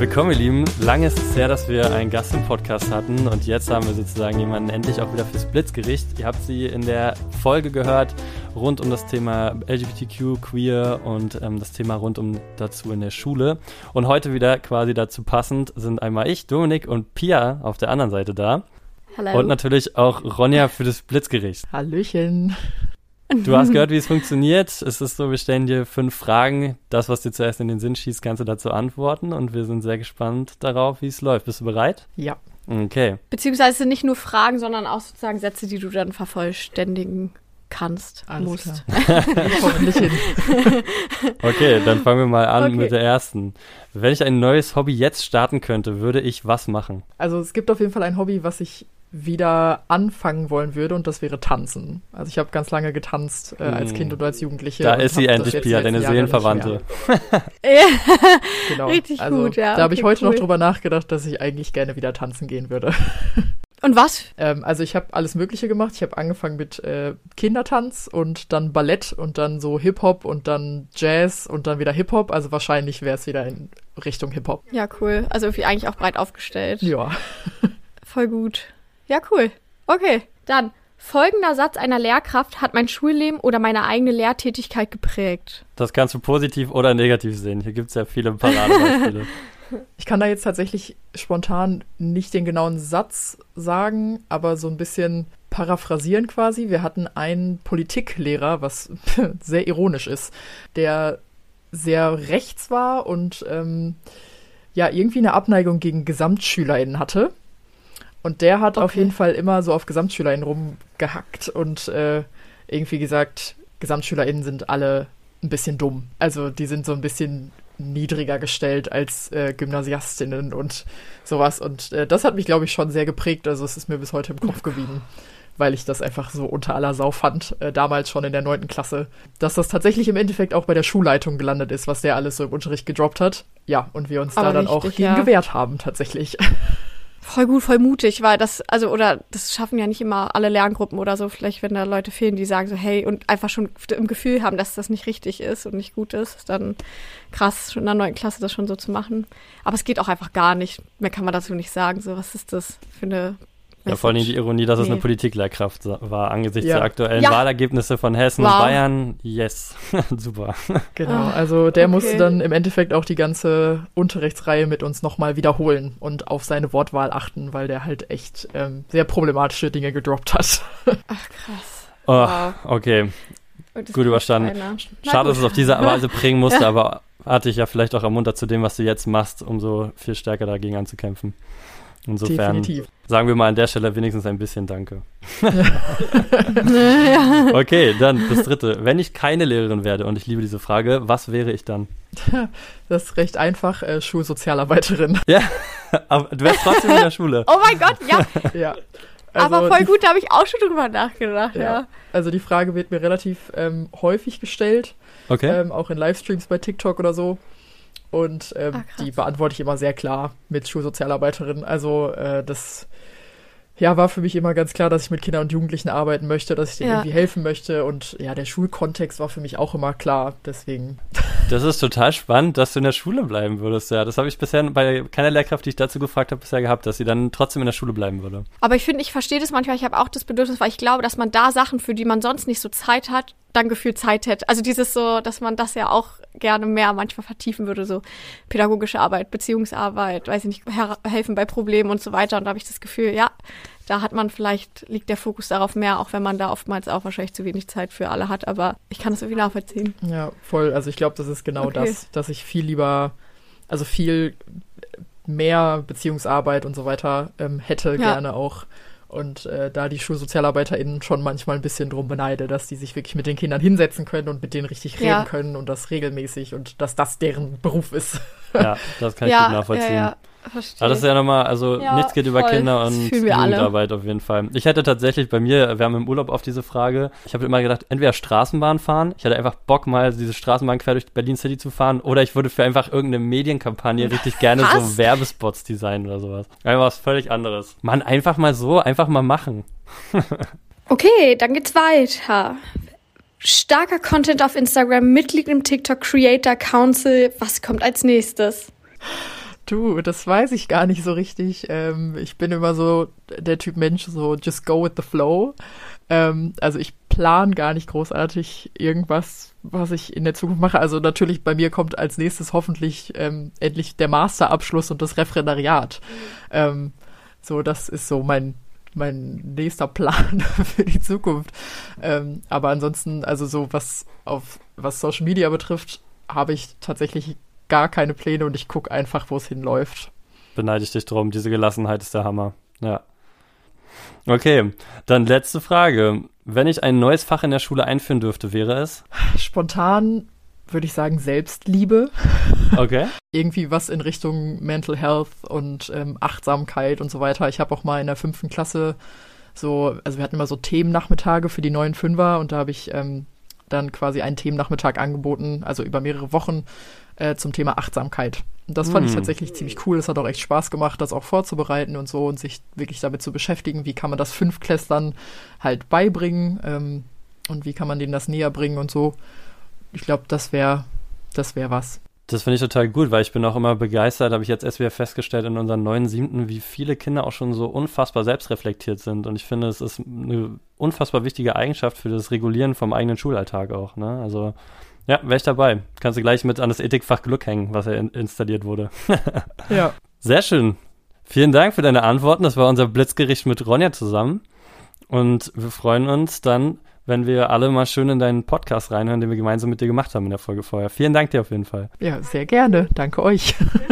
Willkommen, ihr Lieben. Lange ist es her, dass wir einen Gast im Podcast hatten und jetzt haben wir sozusagen jemanden endlich auch wieder fürs Blitzgericht. Ihr habt sie in der Folge gehört rund um das Thema LGBTQ, Queer und ähm, das Thema rund um dazu in der Schule. Und heute wieder quasi dazu passend sind einmal ich, Dominik und Pia auf der anderen Seite da. Hallo. Und natürlich auch Ronja für das Blitzgericht. Hallöchen. Du hast gehört, wie es funktioniert. Es ist so, wir stellen dir fünf Fragen. Das, was dir zuerst in den Sinn schießt, kannst du dazu antworten. Und wir sind sehr gespannt darauf, wie es läuft. Bist du bereit? Ja. Okay. Beziehungsweise nicht nur Fragen, sondern auch sozusagen Sätze, die du dann vervollständigen kannst, Alles musst. klar. Hoffentlich hin. Okay, dann fangen wir mal an Okay. mit der ersten. Wenn ich ein neues Hobby jetzt starten könnte, würde ich was machen? Also es gibt auf jeden Fall ein Hobby, was ich wieder anfangen wollen würde und das wäre Tanzen. Also ich habe ganz lange getanzt äh, als Mm. Kind und als Jugendliche. Da ist sie endlich, Pia, deine Jahre Seelenverwandte. Genau. Richtig also, gut, ja, Da habe ich okay, heute cool. noch drüber nachgedacht, dass ich eigentlich gerne wieder tanzen gehen würde. Und was? Ähm, also ich habe alles Mögliche gemacht. Ich habe angefangen mit äh, Kindertanz und dann Ballett und dann so Hip-Hop und dann Jazz und dann wieder Hip-Hop. Also wahrscheinlich wäre es wieder in Richtung Hip-Hop. Ja, cool. Also irgendwie eigentlich auch breit aufgestellt. Ja. Voll gut. Ja, cool. Okay, dann. Folgender Satz einer Lehrkraft hat mein Schulleben oder meine eigene Lehrtätigkeit geprägt. Das kannst du positiv oder negativ sehen. Hier gibt es ja viele Paradebeispiele. Ich kann da jetzt tatsächlich spontan nicht den genauen Satz sagen, aber so ein bisschen paraphrasieren quasi. Wir hatten einen Politiklehrer, was sehr ironisch ist, der sehr rechts war und ähm, ja irgendwie eine Abneigung gegen GesamtschülerInnen hatte. Und der hat auf Okay. jeden Fall immer so auf GesamtschülerInnen rumgehackt und äh, irgendwie gesagt, GesamtschülerInnen sind alle ein bisschen dumm. Also die sind so ein bisschen niedriger gestellt als äh, Gymnasiastinnen und sowas. Und äh, das hat mich, glaube ich, schon sehr geprägt. Also es ist mir bis heute im Kopf geblieben, weil ich das einfach so unter aller Sau fand, äh, damals schon in der neunten Klasse. Dass das tatsächlich im Endeffekt auch bei der Schulleitung gelandet ist, was der alles so im Unterricht gedroppt hat. Ja, und wir uns da Aber dann auch richtig, gegen ja. gewehrt haben, tatsächlich. Voll gut, voll mutig, weil das, also, oder das schaffen ja nicht immer alle Lerngruppen oder so. Vielleicht, wenn da Leute fehlen, die sagen so, hey, und einfach schon im Gefühl haben, dass das nicht richtig ist und nicht gut ist, ist dann krass, schon in der neunten Klasse das schon so zu machen. Aber es geht auch einfach gar nicht. Mehr kann man dazu nicht sagen. So, was ist das für eine. Ja, vor allem die? Ironie, dass es Nee. eine Politiklehrkraft war angesichts Ja. der aktuellen Ja. Wahlergebnisse von Hessen Wow. und Bayern. Yes, super. Genau, also der okay. musste dann im Endeffekt auch die ganze Unterrichtsreihe mit uns nochmal wiederholen und auf seine Wortwahl achten, weil der halt echt ähm, sehr problematische Dinge gedroppt hat. Ach, krass. Oh, Wow. okay, Gut überstanden. schade, dass es auf diese Weise prägen musste, aber hat dich ja vielleicht auch ermuntert zu dem, was du jetzt machst, um so viel stärker dagegen anzukämpfen. Insofern Definitiv. sagen wir mal an der Stelle wenigstens ein bisschen Danke. Okay, dann das dritte. Wenn ich keine Lehrerin werde, und ich liebe diese Frage, was wäre ich dann? Das ist recht einfach, äh, Schulsozialarbeiterin. Ja, aber du wärst trotzdem in der Schule. Oh mein Gott, ja. ja. aber voll gut, da habe ich auch schon drüber nachgedacht, ja. Ja. Also die Frage wird mir relativ ähm, häufig gestellt, Okay. ähm, auch in Livestreams bei TikTok oder so. Und ähm, Ah, krass. die beantworte ich immer sehr klar mit Schulsozialarbeiterin. Also äh, das ja, war für mich immer ganz klar, dass ich mit Kindern und Jugendlichen arbeiten möchte, dass ich denen Ja. irgendwie helfen möchte. Und ja, der Schulkontext war für mich auch immer klar. Deswegen Das ist total spannend, dass du in der Schule bleiben würdest. Ja, das habe ich bisher bei keiner Lehrkraft, die ich dazu gefragt habe, bisher gehabt, dass sie dann trotzdem in der Schule bleiben würde. Aber ich finde, ich verstehe das manchmal. Ich habe auch das Bedürfnis, weil ich glaube, dass man da Sachen, für die man sonst nicht so Zeit hat, dann gefühlt Zeit hätte. Also dieses so, dass man das ja auch gerne mehr manchmal vertiefen würde, so pädagogische Arbeit, Beziehungsarbeit, weiß ich nicht, helfen bei Problemen und so weiter. Und da habe ich das Gefühl, ja, da hat man vielleicht, liegt der Fokus darauf mehr, auch wenn man da oftmals auch wahrscheinlich zu wenig Zeit für alle hat. Aber ich kann das irgendwie nachvollziehen. Ja, voll. Also ich glaube, das ist genau Okay. das, dass ich viel lieber, also viel mehr Beziehungsarbeit und so weiter ähm, hätte Ja. gerne auch. Und äh, da die SchulsozialarbeiterInnen schon manchmal ein bisschen drum beneide, dass die sich wirklich mit den Kindern hinsetzen können und mit denen richtig reden Ja. können und das regelmäßig und dass das deren Beruf ist. Ja, das kann ich ja, gut nachvollziehen. ja, ja, verstehe. Aber das ist ja nochmal, also Ja, nichts geht über voll. Kinder Das und. Jugendarbeit auf jeden Fall. Ich hätte tatsächlich bei mir, wir haben im Urlaub auf diese Frage, ich habe immer gedacht, entweder Straßenbahn fahren, ich hatte einfach Bock mal diese Straßenbahn quer durch Berlin City zu fahren, oder ich würde für einfach irgendeine Medienkampagne richtig gerne Was? so Werbespots designen oder sowas. Einfach was völlig anderes. Mann, einfach mal so, einfach mal machen. Okay, dann geht's weiter. Starker Content auf Instagram, Mitglied im TikTok Creator Council. Was kommt als nächstes? Du, das weiß ich gar nicht so richtig. Ähm, ich bin immer so der Typ Mensch, so just go with the flow. Ähm, also ich plan gar nicht großartig irgendwas, was ich in der Zukunft mache. Also natürlich bei mir kommt als nächstes hoffentlich ähm, endlich der Masterabschluss und das Referendariat. Mhm. So, das ist so mein mein nächster Plan für die Zukunft. Ähm, aber ansonsten, also so was auf was Social Media betrifft, habe ich tatsächlich gar keine Pläne und ich gucke einfach, wo es hinläuft. Beneide ich dich drum, diese Gelassenheit ist der Hammer. Ja. Okay, dann letzte Frage. Wenn ich ein neues Fach in der Schule einführen dürfte, wäre es? Spontan würde ich sagen Selbstliebe. Okay. Irgendwie was in Richtung Mental Health und ähm, Achtsamkeit und so weiter. Ich habe auch mal in der fünften Klasse so, also wir hatten immer so Themennachmittage für die neuen Fünfer und da habe ich ähm, dann quasi einen Themennachmittag angeboten, also über mehrere Wochen äh, zum Thema Achtsamkeit. Und das fand mm. ich hm. tatsächlich ziemlich cool. Es hat auch echt Spaß gemacht, das auch vorzubereiten und so und sich wirklich damit zu beschäftigen, wie kann man das Fünfklässlern halt beibringen ähm, und wie kann man denen das näher bringen und so. Ich glaube, das wäre das wäre was. Das finde ich total gut, weil ich bin auch immer begeistert, habe ich jetzt erst wieder festgestellt in unseren neuen Siebten, wie viele Kinder auch schon so unfassbar selbstreflektiert sind. Und ich finde, es ist eine unfassbar wichtige Eigenschaft für das Regulieren vom eigenen Schulalltag auch. Ne? Also ja, wäre ich dabei. Kannst du gleich mit an das Ethikfach Glück hängen, was ja in installiert wurde. ja. Sehr schön. Vielen Dank für deine Antworten. Das war unser Blitzgericht mit Ronja zusammen. Und wir freuen uns dann wenn wir alle mal schön in deinen Podcast reinhören, den wir gemeinsam mit dir gemacht haben in der Folge vorher. Vielen Dank dir auf jeden Fall. Ja, sehr gerne. Danke euch.